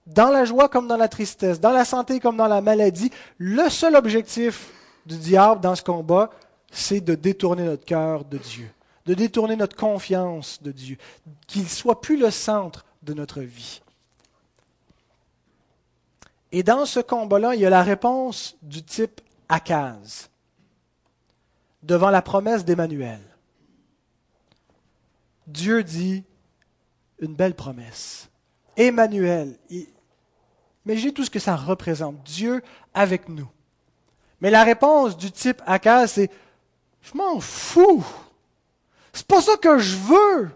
dans la joie comme dans la tristesse, dans la santé comme dans la maladie, le seul objectif du diable dans ce combat, c'est de détourner notre cœur de Dieu, de détourner notre confiance de Dieu, qu'il soit plus le centre de notre vie. Et dans ce combat-là, il y a la réponse du type Akaz devant la promesse d'Emmanuel. Dieu dit une belle promesse. Emmanuel, j'ai tout ce que ça représente. Dieu avec nous. Mais la réponse du type Akaz, c'est Je m'en fous. C'est pas ça que je veux.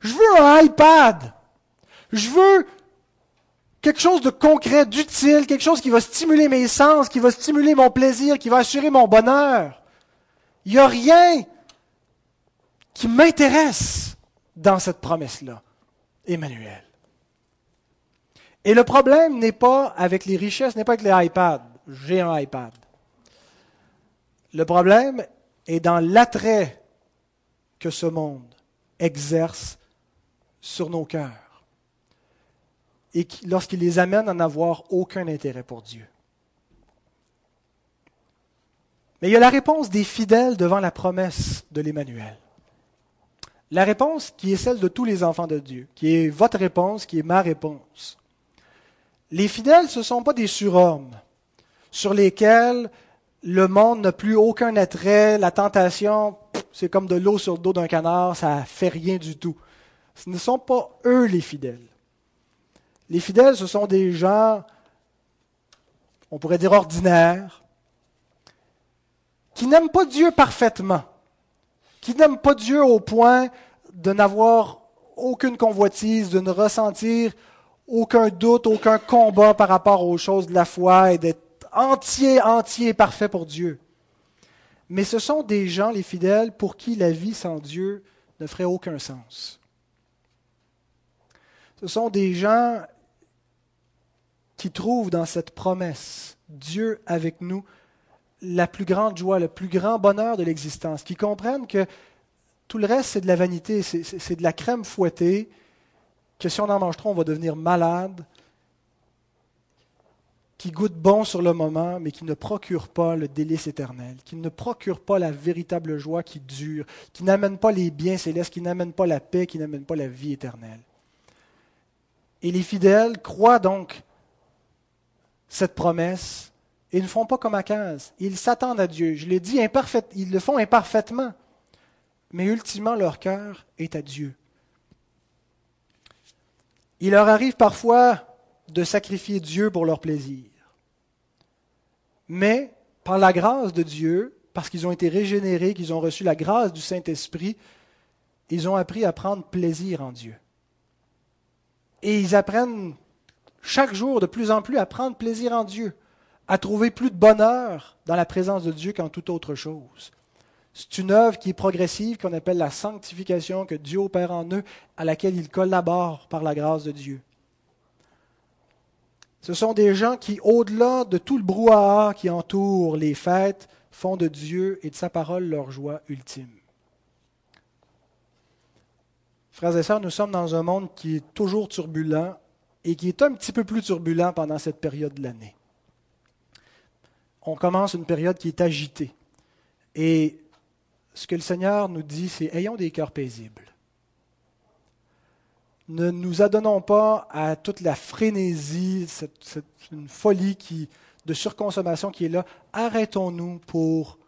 Je veux un iPad. Je veux quelque chose de concret, d'utile, quelque chose qui va stimuler mes sens, qui va stimuler mon plaisir, qui va assurer mon bonheur. Il n'y a rien qui m'intéresse dans cette promesse-là. Emmanuel. Et le problème n'est pas avec les richesses, n'est pas avec les iPads. J'ai un iPad. Le problème est dans l'attrait que ce monde exerce sur nos cœurs et lorsqu'il les amène à n'avoir aucun intérêt pour Dieu. Mais il y a la réponse des fidèles devant la promesse de l'Emmanuel. La réponse qui est celle de tous les enfants de Dieu, qui est votre réponse, qui est ma réponse. Les fidèles, ce ne sont pas des surhommes sur lesquels le monde n'a plus aucun attrait, la tentation, c'est comme de l'eau sur le dos d'un canard, ça ne fait rien du tout. Ce ne sont pas eux les fidèles. Les fidèles, ce sont des gens, on pourrait dire ordinaires, qui n'aiment pas Dieu parfaitement, qui n'aiment pas Dieu au point de n'avoir aucune convoitise, de ne ressentir aucun doute, aucun combat par rapport aux choses de la foi et d'être entier, entier, parfait pour Dieu. Mais ce sont des gens, les fidèles, pour qui la vie sans Dieu ne ferait aucun sens. Ce sont des gens qui trouvent dans cette promesse, Dieu avec nous, la plus grande joie, le plus grand bonheur de l'existence, qui comprennent que tout le reste, c'est de la vanité, c'est de la crème fouettée, que si on en mange trop, on va devenir malade, qui goûte bon sur le moment, mais qui ne procure pas le délice éternel, qui ne procure pas la véritable joie qui dure, qui n'amène pas les biens célestes, qui n'amène pas la paix, qui n'amène pas la vie éternelle. Et les fidèles croient donc cette promesse et ne font pas comme Akaz. Ils s'attendent à Dieu. Je l'ai dit, imparfait, ils le font imparfaitement. Mais ultimement, leur cœur est à Dieu. Il leur arrive parfois de sacrifier Dieu pour leur plaisir. Mais par la grâce de Dieu, parce qu'ils ont été régénérés, qu'ils ont reçu la grâce du Saint-Esprit, ils ont appris à prendre plaisir en Dieu. Et ils apprennent chaque jour de plus en plus à prendre plaisir en Dieu, à trouver plus de bonheur dans la présence de Dieu qu'en toute autre chose. C'est une œuvre qui est progressive, qu'on appelle la sanctification, que Dieu opère en eux, à laquelle ils collaborent par la grâce de Dieu. Ce sont des gens qui, au-delà de tout le brouhaha qui entoure les fêtes, font de Dieu et de sa parole leur joie ultime. Frères et sœurs, nous sommes dans un monde qui est toujours turbulent et qui est un petit peu plus turbulent pendant cette période de l'année. On commence une période qui est agitée. Et ce que le Seigneur nous dit, c'est ayons des cœurs paisibles ne nous adonnons pas à toute la frénésie, cette, folie de surconsommation qui est là. Arrêtons-nous pour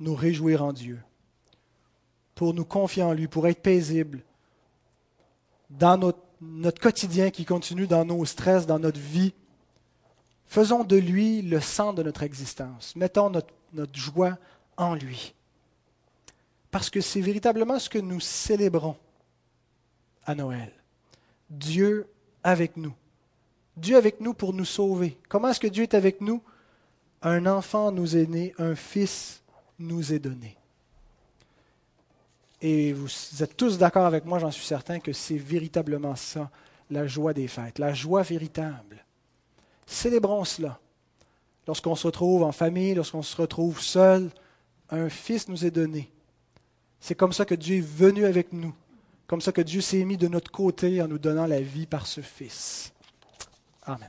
nous réjouir en Dieu, pour nous confier en lui, pour être paisibles dans notre, quotidien qui continue, dans nos stress, dans notre vie. Faisons de lui le centre de notre existence. Mettons notre joie en lui. Parce que c'est véritablement ce que nous célébrons à Noël. Dieu avec nous. Dieu avec nous pour nous sauver. Comment est-ce que Dieu est avec nous? Un enfant nous est né, un fils nous est donné. Et vous êtes tous d'accord avec moi, j'en suis certain, que c'est véritablement ça, la joie des fêtes, la joie véritable. Célébrons cela. Lorsqu'on se retrouve en famille, lorsqu'on se retrouve seul, un fils nous est donné. C'est comme ça que Dieu est venu avec nous comme ça que Dieu s'est mis de notre côté en nous donnant la vie par ce Fils. Amen.